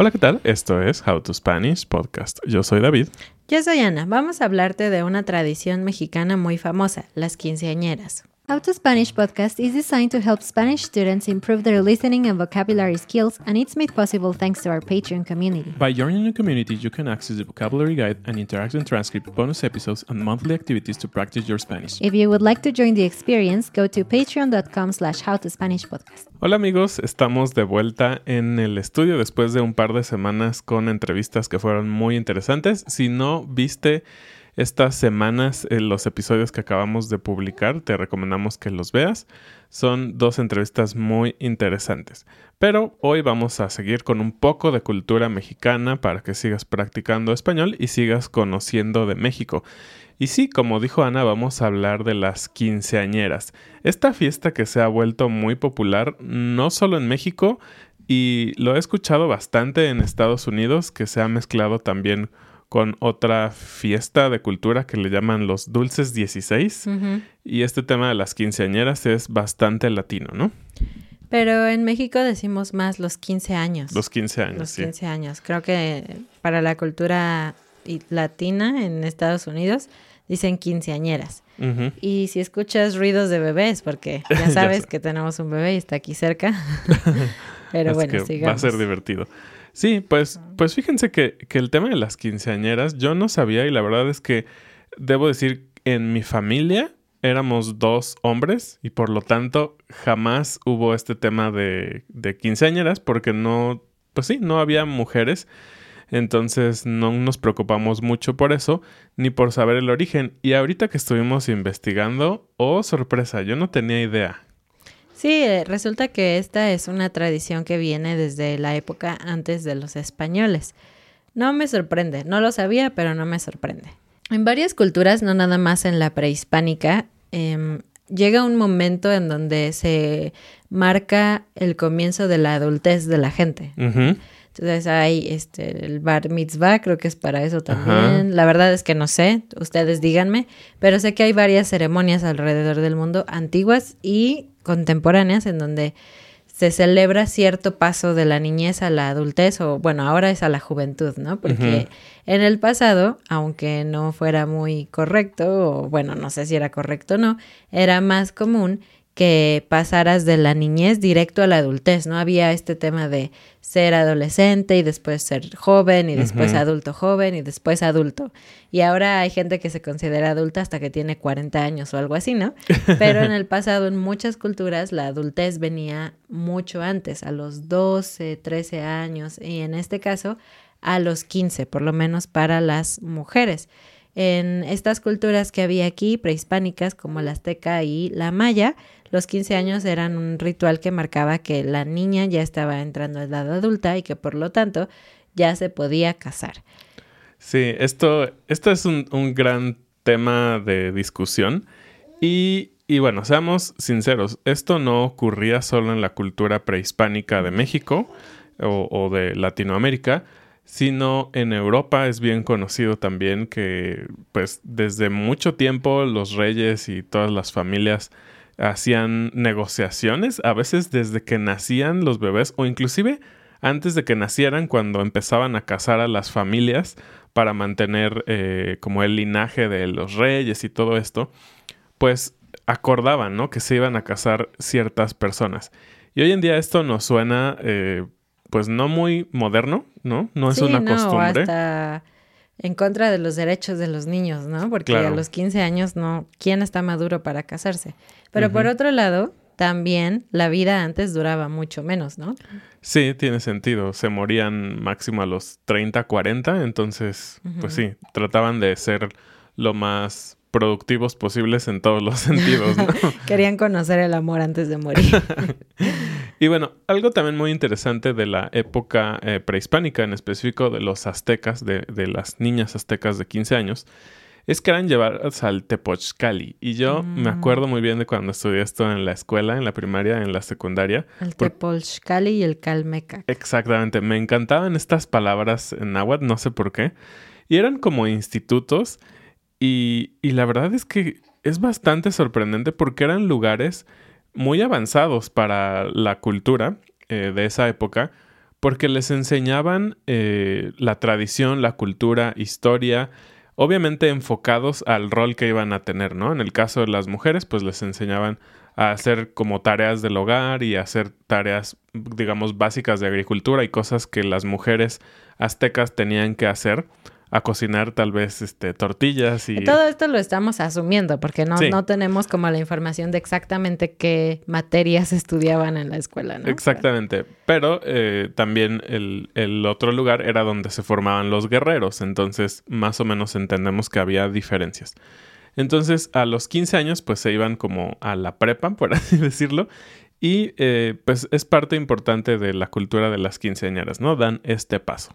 Hola, ¿qué tal? Esto es How to Spanish Podcast. Yo soy David. Yo soy Ana. Vamos a hablarte de una tradición mexicana muy famosa, las quinceañeras. How to Spanish podcast is designed to help Spanish students improve their listening and vocabulary skills, and it's made possible thanks to our Patreon community. By joining the community, you can access the vocabulary guide and interactive transcript, bonus episodes, and monthly activities to practice your Spanish. If you would like to join the experience, go to patreon.com slash howtospanishpodcast. Hola amigos, estamos de vuelta en el estudio después de un par de semanas con entrevistas que fueron muy interesantes. Si no viste estas semanas en los episodios que acabamos de publicar, te recomendamos que los veas. Son dos entrevistas muy interesantes. Pero hoy vamos a seguir con un poco de cultura mexicana para que sigas practicando español y sigas conociendo de México. Y sí, como dijo Ana, vamos a hablar de las quinceañeras. Esta fiesta que se ha vuelto muy popular no solo en México, y lo he escuchado bastante en Estados Unidos, que se ha mezclado también con otra fiesta de cultura que le llaman los Dulces 16. Y este tema de las quinceañeras es bastante latino, ¿no? Pero en México decimos más los 15 años. Los 15 años. Los 15 años. Creo que para la cultura latina en Estados Unidos dicen quinceañeras. Y si escuchas ruidos de bebés, porque ya sabes que tenemos un bebé y está aquí cerca. Pero bueno, sigamos. Va a ser divertido. Sí, pues, pues fíjense que, que, el tema de las quinceañeras yo no sabía y la verdad es que debo decir, en mi familia éramos dos hombres y por lo tanto jamás hubo este tema de, de quinceañeras porque no, pues sí, no había mujeres. Entonces no nos preocupamos mucho por eso, ni por saber el origen. Y ahorita que estuvimos investigando, oh sorpresa, yo no tenía idea. Sí, resulta que esta es una tradición que viene desde la época antes de los españoles. No me sorprende, no lo sabía, pero no me sorprende. En varias culturas, no nada más en la prehispánica, em, llega un momento en donde se marca el comienzo de la adultez de la gente. Entonces hay este, el bar mitzvah, creo que es para eso también. La verdad es que no sé, ustedes díganme, pero sé que hay varias ceremonias alrededor del mundo antiguas y contemporáneas en donde se celebra cierto paso de la niñez a la adultez o bueno, ahora es a la juventud, ¿no? Porque en el pasado, aunque no fuera muy correcto o bueno, no sé si era correcto o no, era más común que pasaras de la niñez directo a la adultez, ¿no? Había este tema de ser adolescente y después ser joven y después adulto joven y después adulto. Y ahora hay gente que se considera adulta hasta que tiene 40 años o algo así, ¿no? Pero en el pasado en muchas culturas la adultez venía mucho antes, a los 12, 13 años y en este caso a los 15, por lo menos para las mujeres. En estas culturas que había aquí, prehispánicas como la azteca y la maya, los 15 años eran un ritual que marcaba que la niña ya estaba entrando a edad adulta y que por lo tanto ya se podía casar. Sí, esto, esto es un, gran tema de discusión y, y, bueno, seamos sinceros, esto no ocurría solo en la cultura prehispánica de México o, o de Latinoamérica, sino en Europa es bien conocido también que pues desde mucho tiempo los reyes y todas las familias hacían negociaciones, a veces desde que nacían los bebés o inclusive antes de que nacieran cuando empezaban a casar a las familias para mantener eh, como el linaje de los reyes y todo esto, pues acordaban, ¿no? Que se iban a casar ciertas personas. Y hoy en día esto nos suena, eh, pues no muy moderno, ¿no? No es una costumbre en contra de los derechos de los niños, ¿no? Porque a los 15 años no, ¿quién está maduro para casarse? Pero por otro lado, también la vida antes duraba mucho menos, ¿no? Sí, tiene sentido. Se morían máximo a los 30, 40, entonces, pues sí, trataban de ser lo más productivos posibles en todos los sentidos, ¿no? Querían conocer el amor antes de morir. y bueno, algo también muy interesante de la época eh, prehispánica, en específico de los aztecas, de, de, las niñas aztecas de 15 años, es que eran llevadas al Tepochcali. Y yo me Mm. acuerdo muy bien de cuando estudié esto en la escuela, en la primaria, en la secundaria. El Por- Tepolxcali y el Calmeca. Exactamente, me encantaban estas palabras en náhuatl, no sé por qué. Y eran como institutos y, y la verdad es que es bastante sorprendente porque eran lugares muy avanzados para la cultura eh, de esa época porque les enseñaban eh, la tradición, la cultura, historia, obviamente enfocados al rol que iban a tener, ¿no? En el caso de las mujeres, pues les enseñaban a hacer como tareas del hogar y hacer tareas, digamos, básicas de agricultura y cosas que las mujeres aztecas tenían que hacer, a cocinar tal vez este, tortillas y... Todo esto lo estamos asumiendo porque no, Sí. no tenemos como la información de exactamente qué materias estudiaban en la escuela, ¿no? Exactamente, pero eh, también el, el otro lugar era donde se formaban los guerreros, entonces más o menos entendemos que había diferencias. Entonces a los 15 años pues se iban como a la prepa, por así decirlo, y eh, pues es parte importante de la cultura de las quinceañeras, ¿no? Dan este paso.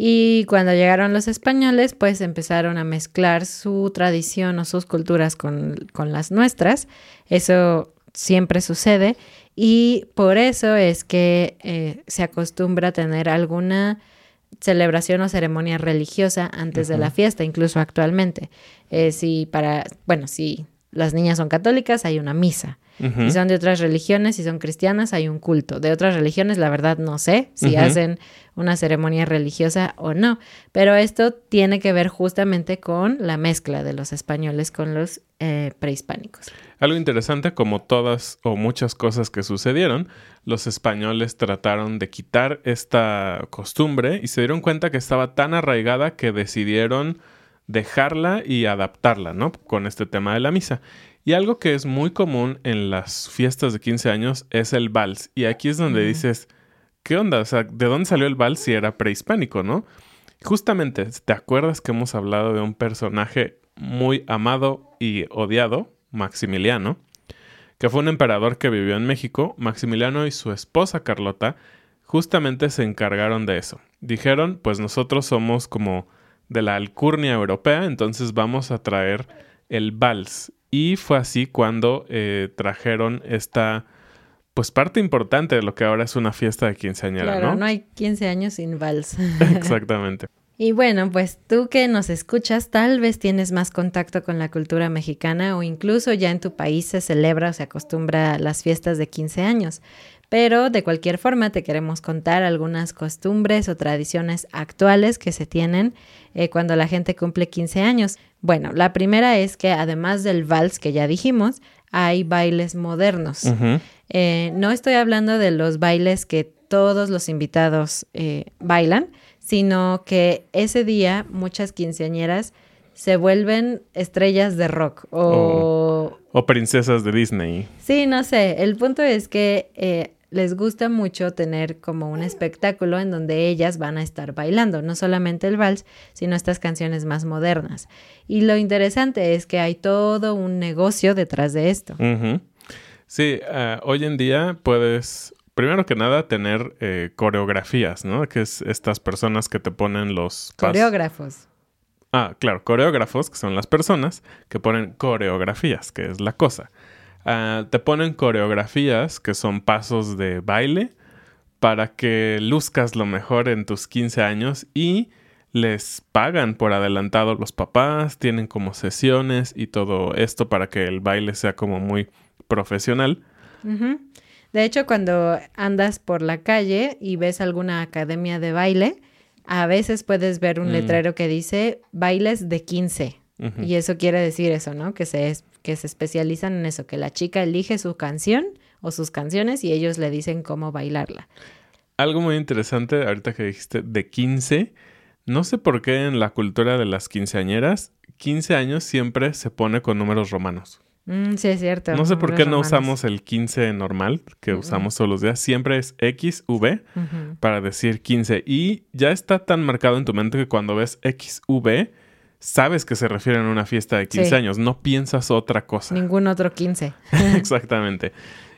Y cuando llegaron los españoles, pues empezaron a mezclar su tradición o sus culturas con, con las nuestras. Eso siempre sucede y por eso es que eh, se acostumbra a tener alguna celebración o ceremonia religiosa antes de la fiesta, incluso actualmente. Eh, si para, bueno, si las niñas son católicas, hay una misa. Si son de otras religiones, si son cristianas, hay un culto. De otras religiones, la verdad no sé si hacen una ceremonia religiosa o no. Pero esto tiene que ver justamente con la mezcla de los españoles con los eh, prehispánicos. Algo interesante, como todas o muchas cosas que sucedieron, los españoles trataron de quitar esta costumbre y se dieron cuenta que estaba tan arraigada que decidieron dejarla y adaptarla, ¿no? Con este tema de la misa. Y algo que es muy común en las fiestas de 15 años es el vals. Y aquí es donde dices, ¿qué onda? O sea, ¿de dónde salió el vals si era prehispánico, no? Justamente, ¿te acuerdas que hemos hablado de un personaje muy amado y odiado, Maximiliano? Que fue un emperador que vivió en México. Maximiliano y su esposa Carlota justamente se encargaron de eso. Dijeron, pues nosotros somos como de la alcurnia europea, entonces vamos a traer el vals. Y fue así cuando eh, trajeron esta, pues parte importante de lo que ahora es una fiesta de quinceañera, Claro, ¿no? no hay 15 años sin vals. Exactamente. Y bueno, pues tú que nos escuchas, tal vez tienes más contacto con la cultura mexicana o incluso ya en tu país se celebra o se acostumbra a las fiestas de 15 años. Pero de cualquier forma te queremos contar algunas costumbres o tradiciones actuales que se tienen eh, cuando la gente cumple 15 años. Bueno, la primera es que además del vals que ya dijimos, hay bailes modernos. Eh, no estoy hablando de los bailes que todos los invitados eh, bailan, sino que ese día muchas quinceañeras se vuelven estrellas de rock o... O princesas de Disney. Sí, no sé, el punto es que eh, les gusta mucho tener como un espectáculo en donde ellas van a estar bailando, no solamente el vals, sino estas canciones más modernas. Y lo interesante es que hay todo un negocio detrás de esto. Sí, ah, hoy en día puedes, primero que nada, tener eh, coreografías, ¿no? Que es estas personas que te ponen los Coreógrafos. Ah, claro, coreógrafos, que son las personas que ponen coreografías, que es la cosa. Ah, te ponen coreografías, que son pasos de baile, para que luzcas lo mejor en tus 15 años y les pagan por adelantado los papás, tienen como sesiones y todo esto para que el baile sea como muy profesional. De hecho, cuando andas por la calle y ves alguna academia de baile, a veces puedes ver un Mm. letrero que dice bailes de 15. Ujú. Y eso quiere decir eso, ¿no? Que se, es- que se especializan en eso, que la chica elige su canción o sus canciones y ellos le dicen cómo bailarla. Algo muy interesante, ahorita que dijiste de 15, no sé por qué en la cultura de las quinceañeras, 15 años siempre se pone con números romanos. Mm, sí, es cierto. No sé por qué no romanos. usamos el 15 normal que usamos todos los días, siempre es XV para decir 15 y ya está tan marcado en tu mente que cuando ves XV sabes que se refieren a una fiesta de 15 Sí. años, no piensas otra cosa. Ningún otro 15. Exactamente.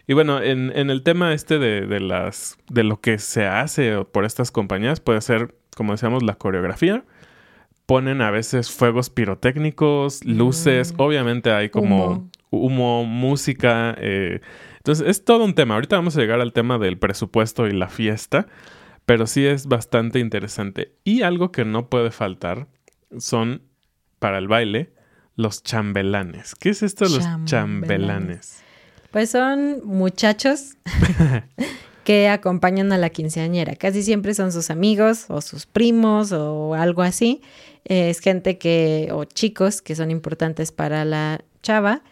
Y bueno, en, en el tema este de, de las de lo que se hace por estas compañías puede ser, como decíamos, la coreografía. ponen a veces fuegos pirotécnicos, luces, Mm. obviamente hay como Humo. humo, música. eh, entonces es todo un tema. Ahorita vamos a llegar al tema del presupuesto y la fiesta, pero sí es bastante interesante. Y algo que no puede faltar son, para el baile, los chambelanes. ¿Qué es esto de los Chambelanes. chambelanes? Pues son muchachos que acompañan a la quinceañera. Casi siempre son sus amigos o sus primos o algo así. Eh, es gente que, o chicos que son importantes para la chava.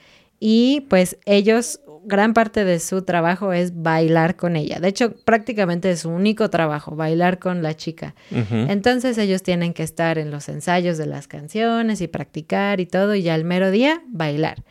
Y pues ellos, gran parte de su trabajo es bailar con ella. De hecho, prácticamente es su único trabajo, bailar con la chica. Entonces ellos tienen que estar en los ensayos de las canciones y practicar y todo, y ya al mero día bailar.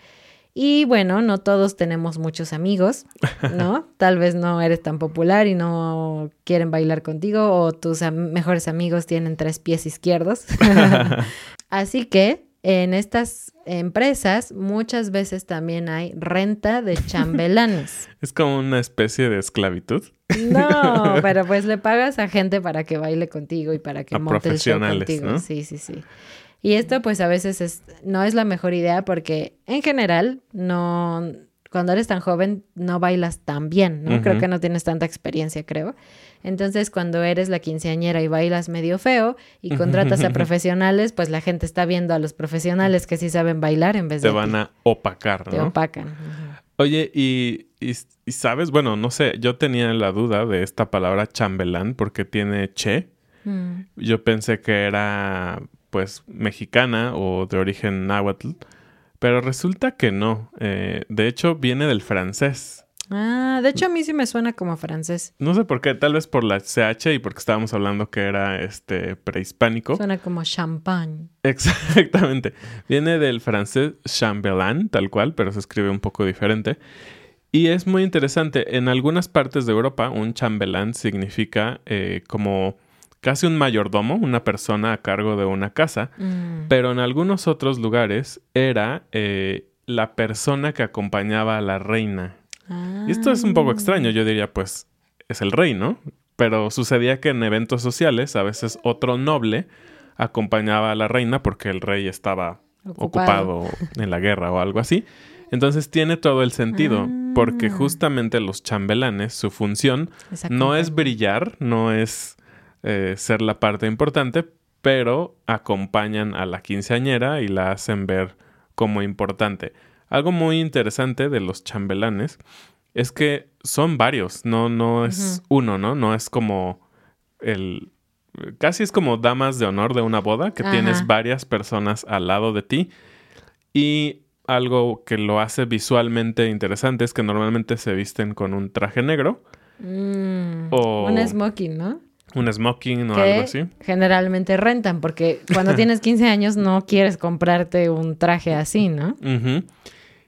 Y bueno, no todos tenemos muchos amigos, ¿no? Tal vez no eres tan popular y no quieren bailar contigo, o tus am- mejores amigos tienen tres pies izquierdos. Así que en estas empresas muchas veces también hay renta de chambelanes. Es como una especie de esclavitud. No, pero pues le pagas a gente para que baile contigo y para que A monte el show profesionales, contigo. ¿no? Sí, sí, sí. Y esto pues a veces es, no es la mejor idea porque en general no, cuando eres tan joven no bailas tan bien, ¿no? Creo que no tienes tanta experiencia, creo. Entonces cuando eres la quinceañera y bailas medio feo y contratas a profesionales, pues la gente está viendo a los profesionales que sí saben bailar en vez Te de van ti. a opacar, Te ¿no? opacan. Ujú. Oye, y, y, y sabes, bueno, no sé, yo tenía la duda de esta palabra chambelán porque tiene che. Mm. Yo pensé que era, pues, mexicana o de origen náhuatl, pero resulta que no. Eh, de hecho, viene del francés. Ah, de hecho a mí sí me suena como francés. No sé por qué, tal vez por la CH y porque estábamos hablando que era este prehispánico. Suena como champagne. Exactamente. Viene del francés chambelán, tal cual, pero se escribe un poco diferente. Y es muy interesante. En algunas partes de Europa, un chambelán significa eh, como casi un mayordomo, una persona a cargo de una casa. Mm. Pero en algunos otros lugares era eh, la persona que acompañaba a la reina. Y esto es un poco extraño, yo diría, pues es el rey, ¿no? Pero sucedía que en eventos sociales a veces otro noble acompañaba a la reina porque el rey estaba Ocupado. ocupado, en la guerra o algo así. Entonces tiene todo el sentido, porque Ah. justamente los chambelanes, su función no es brillar, no es eh, ser la parte importante, pero acompañan a la quinceañera y la hacen ver como importante. Algo muy interesante de los chambelanes es que son varios, no, no es uno, ¿no? No es como el... Casi es como damas de honor de una boda, que Ajá. tienes varias personas al lado de ti. Y algo que lo hace visualmente interesante es que normalmente se visten con un traje negro, Mm, O- Un smoking, ¿no? Un smoking o que algo así. generalmente rentan, porque cuando tienes 15 años no quieres comprarte un traje así, ¿no?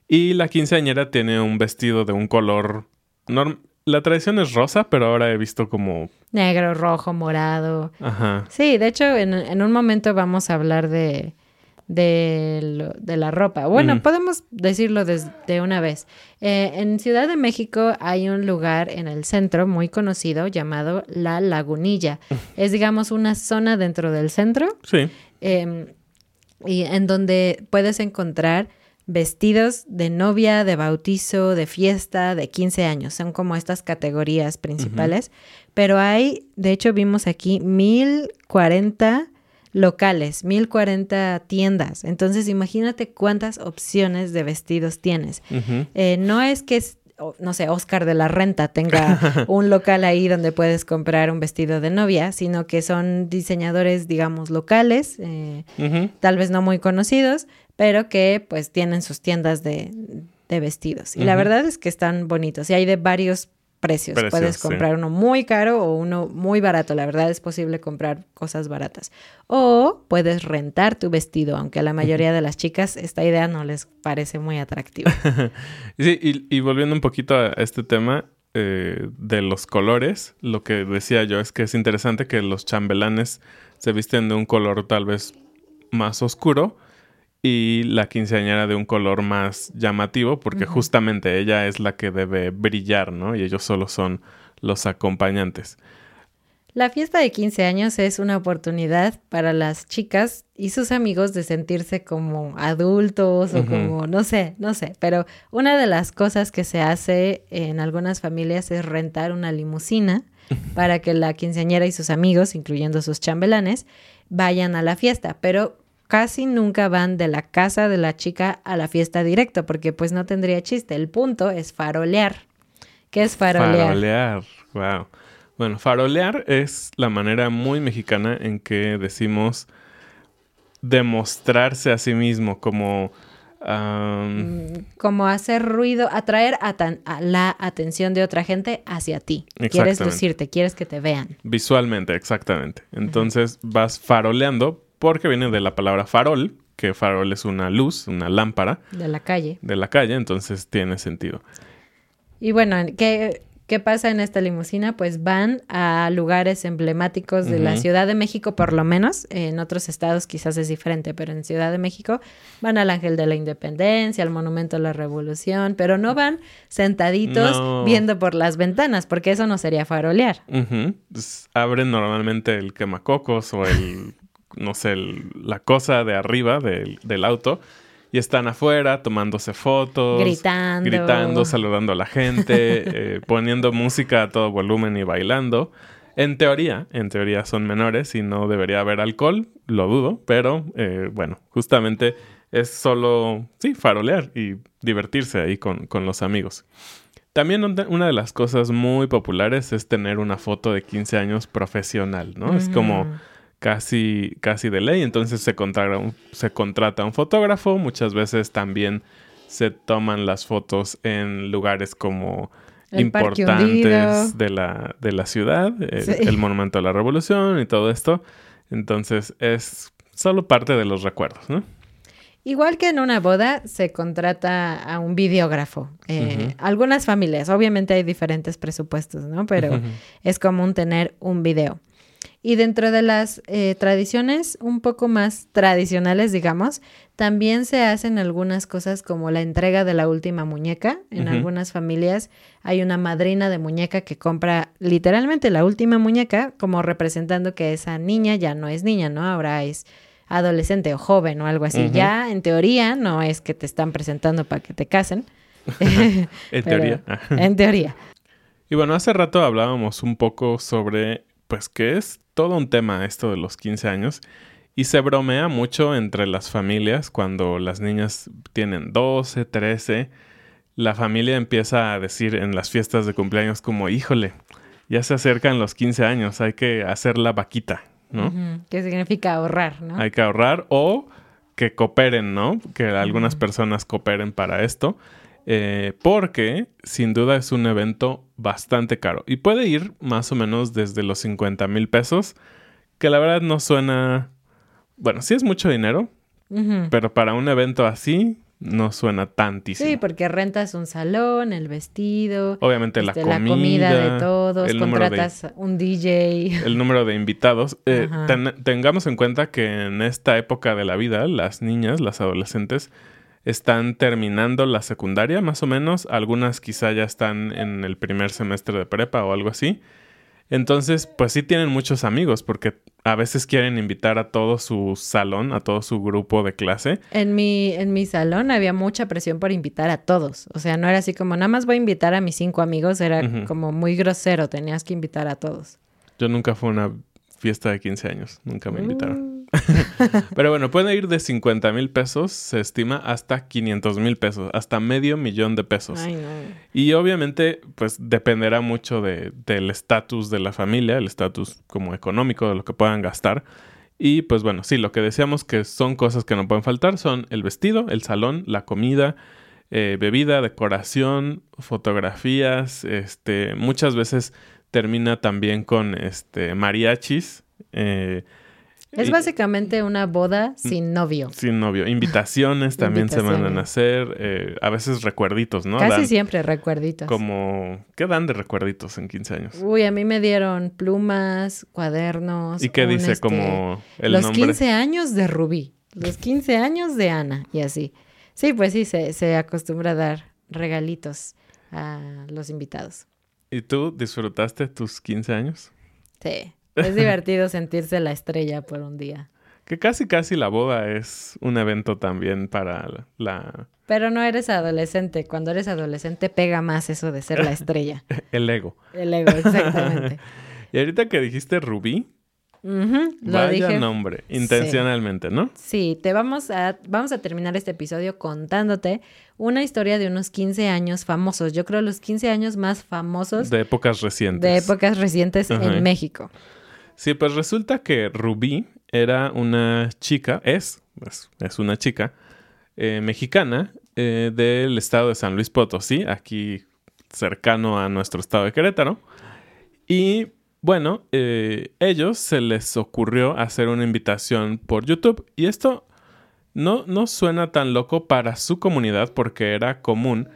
Y la quinceañera tiene un vestido de un color... norm- La tradición es rosa, pero ahora he visto como... Negro, rojo, morado. Ajá. Sí, de hecho, en, en un momento vamos a hablar de, de, lo- de la ropa. Bueno, podemos decirlo desde una vez. Eh, en Ciudad de México hay un lugar en el centro muy conocido llamado La Lagunilla. es, digamos, una zona dentro del centro Sí. eh, y en donde puedes encontrar vestidos de novia, de bautizo, de fiesta, de 15 años. Son como estas categorías principales. Pero hay, de hecho, vimos aquí 1040 locales, 1040 tiendas. Entonces, imagínate cuántas opciones de vestidos tienes. Eh, no es que, no sé, Oscar de la Renta tenga un local ahí donde puedes comprar un vestido de novia, sino que son diseñadores, digamos, locales, eh, tal vez no muy conocidos, pero que pues tienen sus tiendas de, de vestidos. Y la verdad es que están bonitos y hay de varios precios. Precios, Puedes sí. comprar uno muy caro o uno muy barato. La verdad es posible comprar cosas baratas. O puedes rentar tu vestido, aunque a la mayoría de las chicas esta idea no les parece muy atractiva. Sí, y, y volviendo un poquito a este tema eh, de los colores, lo que decía yo es que es interesante que los chambelanes se visten de un color tal vez más oscuro y la quinceañera de un color más llamativo, porque justamente ella es la que debe brillar, ¿no? Y ellos solo son los acompañantes. La fiesta de 15 años es una oportunidad para las chicas y sus amigos de sentirse como adultos o como, no sé, no sé, pero una de las cosas que se hace en algunas familias es rentar una limusina para que la quinceañera y sus amigos, incluyendo sus chambelanes, vayan a la fiesta, pero casi nunca van de la casa de la chica a la fiesta directo, porque pues no tendría chiste. El punto es farolear. ¿Qué es farolear? Farolear, wow. Bueno, farolear es la manera muy mexicana en que decimos demostrarse a sí mismo como... Mm, como hacer ruido, atraer a, la atención de otra gente hacia ti. Quieres lucirte, quieres que te vean. Visualmente, exactamente. Entonces vas faroleando porque viene de la palabra farol, que farol es una luz, una lámpara. De la calle. De la calle, entonces tiene sentido. Y bueno, ¿qué, ¿Qué pasa en esta limusina? Pues van a lugares emblemáticos de la Ciudad de México, por lo menos. En otros estados quizás es diferente, pero en Ciudad de México van al Ángel de la Independencia, al Monumento a la Revolución, pero no van sentaditos viendo por las ventanas, porque eso no sería farolear. Pues, abren normalmente el quemacocos o el, no sé, la cosa de arriba del, del auto y están afuera tomándose fotos, gritando, gritando saludando a la gente, eh, poniendo música a todo volumen y bailando. En teoría, en teoría son menores y no debería haber alcohol, lo dudo, pero eh, bueno, justamente es solo, sí, farolear y divertirse ahí con, con los amigos. También una de las cosas muy populares es tener una foto de 15 años profesional, ¿no? Es como casi, casi de ley. Entonces se contrata, un, se contrata un fotógrafo. Muchas veces también se toman las fotos en lugares como importantes de la, de la ciudad, el, Monumento a la Revolución y todo esto. Entonces es solo parte de los recuerdos, ¿no? Igual que en una boda se contrata a un videógrafo. Eh, algunas familias, obviamente hay diferentes presupuestos, ¿no? Pero es común tener un video. Y dentro de las eh, tradiciones un poco más tradicionales, digamos, también se hacen algunas cosas como la entrega de la última muñeca. En algunas familias hay una madrina de muñeca que compra literalmente la última muñeca como representando que esa niña ya no es niña, ¿no? Ahora es adolescente o joven o algo así. Ya en teoría no es que te están presentando para que te casen. en teoría. en teoría. Y bueno, hace rato hablábamos un poco sobre, pues, qué es todo un tema esto de los 15 años y se bromea mucho entre las familias cuando las niñas tienen 12, 13. La familia empieza a decir en las fiestas de cumpleaños como, híjole, ya se acercan los 15 años, hay que hacer la vaquita, ¿no? ¿Qué significa ahorrar, ¿no? Hay que ahorrar o que cooperen, ¿no? Que algunas personas cooperen para esto. Eh, porque sin duda es un evento bastante caro y puede ir más o menos desde los 50 mil pesos, que la verdad no suena, bueno, sí es mucho dinero, pero para un evento así no suena tantísimo. Sí, porque rentas un salón, el vestido, obviamente la, comida, este, la comida de todos, contratas un DJ, el número de invitados. Eh, tengamos en cuenta que en esta época de la vida, las niñas, las adolescentes, están terminando la secundaria, más o menos. Algunas quizá ya están en el primer semestre de prepa o algo así. Entonces, pues sí tienen muchos amigos porque a veces quieren invitar a todo su salón, a todo su grupo de clase. En mi, en mi salón había mucha presión por invitar a todos. O sea, no era así como nada más voy a invitar a mis cinco amigos, era como muy grosero, tenías que invitar a todos. Yo nunca fui a una fiesta de 15 años, nunca me invitaron. Mm. Pero bueno, puede ir de 50 mil pesos, se estima, hasta 500 mil pesos, hasta medio millón de pesos. Y obviamente, pues dependerá mucho de, del estatus de la familia, el estatus como económico de lo que puedan gastar. Y pues bueno, sí, lo que decíamos que son cosas que no pueden faltar son el vestido, el salón, la comida, eh, bebida, decoración, fotografías, este, muchas veces termina también con este mariachis. Eh, es básicamente una boda sin novio. Sin novio. Invitaciones también se mandan a hacer. Eh, a veces recuerditos, ¿no? Casi siempre recuerditos. Como, ¿qué dan de recuerditos en 15 años? Uy, a mí me dieron plumas, cuadernos. ¿Y qué dice este, como el los nombre? Los 15 años de Rubí, los 15 años de Ana y así. Sí, pues sí, se, se acostumbra a dar regalitos a los invitados. ¿Y tú disfrutaste tus 15 años? Sí. Es divertido sentirse la estrella por un día. Que casi casi la boda es un evento también para la... Pero no eres adolescente. Cuando eres adolescente pega más eso de ser la estrella. El ego. El ego, exactamente. y ahorita que dijiste Rubí, Ujú, lo vaya dije. nombre, intencionalmente, ¿no? Sí, te vamos a, vamos a terminar este episodio contándote una historia de unos 15 años famosos. Yo creo los 15 años más famosos De épocas recientes. de épocas recientes en México. Sí, pues resulta que Rubí era una chica, es, es, es una chica eh, mexicana eh, del estado de San Luis Potosí, aquí cercano a nuestro estado de Querétaro. Y bueno, eh, ellos se les ocurrió hacer una invitación por YouTube y esto no, no suena tan loco para su comunidad porque era común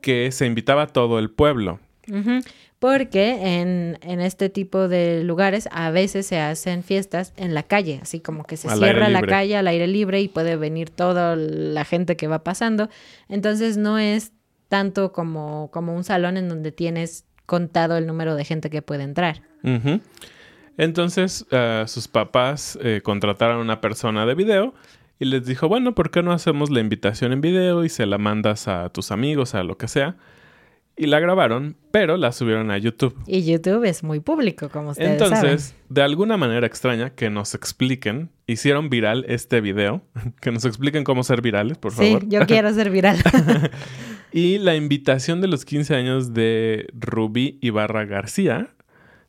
que se invitaba a todo el pueblo. Porque en, en este tipo de lugares a veces se hacen fiestas en la calle, así como que se Al cierra la calle al aire libre y puede venir toda la gente que va pasando. Entonces no es tanto como, como un salón en donde tienes contado el número de gente que puede entrar. Entonces, eh, sus papás eh, contrataron a una persona de video y les dijo, bueno, ¿por qué no hacemos la invitación en video y se la mandas a tus amigos, a lo que sea? Y la grabaron, pero la subieron a YouTube. Y YouTube es muy público, como ustedes Entonces, de alguna manera extraña, que nos expliquen, hicieron viral este video, que nos expliquen cómo ser virales, por saben. Sí, favor. yo quiero ser viral. Y la invitación de los 15 años de Rubí Ibarra García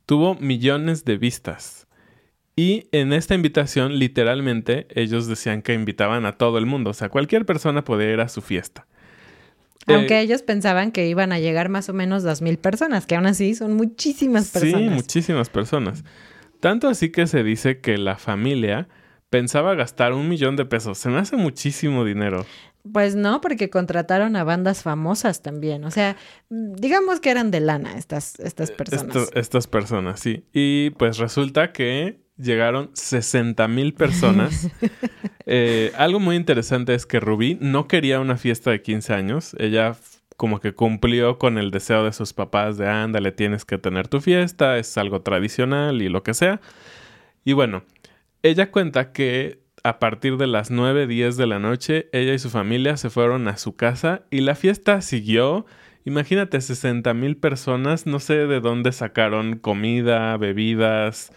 tuvo millones de vistas. Y en esta invitación, literalmente, ellos decían que invitaban a todo el mundo. O sea, cualquier persona podía ir a su fiesta. Aunque Eh, ellos pensaban que iban a llegar más o menos dos mil personas, que aún así son muchísimas personas. Sí, muchísimas personas. Tanto así que se dice que la familia pensaba gastar un millón de pesos. Se me hace muchísimo dinero. Pues no, porque contrataron a bandas famosas también. O sea, mm, digamos que eran de lana estas, estas personas. Esto- estas personas, sí. Y pues resulta que llegaron 60 mil personas. Eh, algo muy interesante es que Rubí no quería una fiesta de 15 años. Ella como que cumplió con el deseo de sus papás de ándale, tienes que tener tu fiesta, es algo tradicional y lo que sea. Y bueno, ella cuenta que a partir de las 9, 10 de la noche, ella y su familia se fueron a su casa y la fiesta siguió. Imagínate, 60 mil personas, no sé de dónde sacaron comida, bebidas.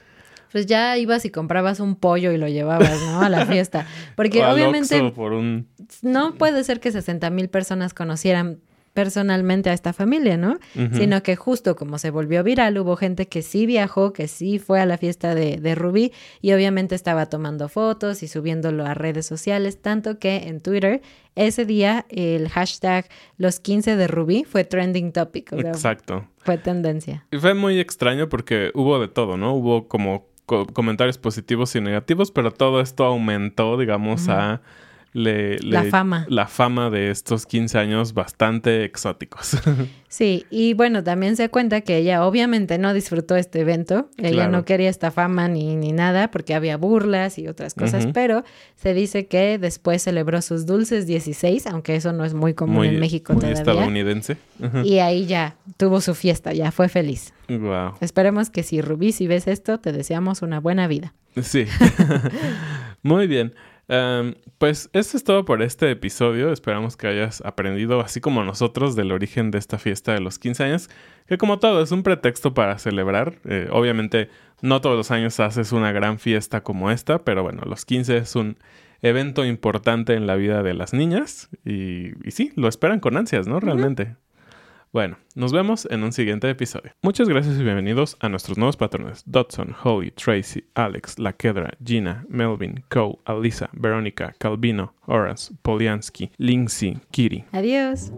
Pues ya ibas y comprabas un pollo y lo llevabas, ¿no? A la fiesta. Porque o obviamente Oxxo por un... no puede ser que 60 mil personas conocieran personalmente a esta familia, ¿no? Sino que justo como se volvió viral, hubo gente que sí viajó, que sí fue a la fiesta de, de Rubí y obviamente estaba tomando fotos y subiéndolo a redes sociales, tanto que en Twitter ese día el hashtag los 15 de Rubí fue trending topic, o sea, Exacto. fue tendencia. Y fue muy extraño porque hubo de todo, ¿no? Hubo como co- comentarios positivos y negativos, pero todo esto aumentó, digamos, a le- La fama. La fama de estos 15 años bastante exóticos. Sí, y bueno, también se cuenta que ella obviamente no disfrutó este evento, ella no quería esta fama ni, ni nada porque había burlas y otras cosas, pero se dice que después celebró sus dulces 16, aunque eso no es muy común muy en México muy todavía. estadounidense. Y ahí ya tuvo su fiesta, ya fue feliz. wow. Esperemos que si Rubí, si ves esto, te deseamos una buena vida. Sí. Muy bien. Em, pues esto es todo por este episodio. Esperamos que hayas aprendido, así como nosotros, del origen de esta fiesta de los 15 años, que como todo es un pretexto para celebrar. Eh, obviamente no todos los años haces una gran fiesta como esta, pero bueno, los 15 es un evento importante en la vida de las niñas y, y sí, lo esperan con ansias, ¿no? Realmente. Bueno, nos vemos en un siguiente episodio. Muchas gracias y bienvenidos a nuestros nuevos patrones: Dodson, Holly, Tracy, Alex, Laquedra, Gina, Melvin, Co, Alisa, Verónica, Calvino, Horace, Poliansky, Lindsay, Kitty. Adiós.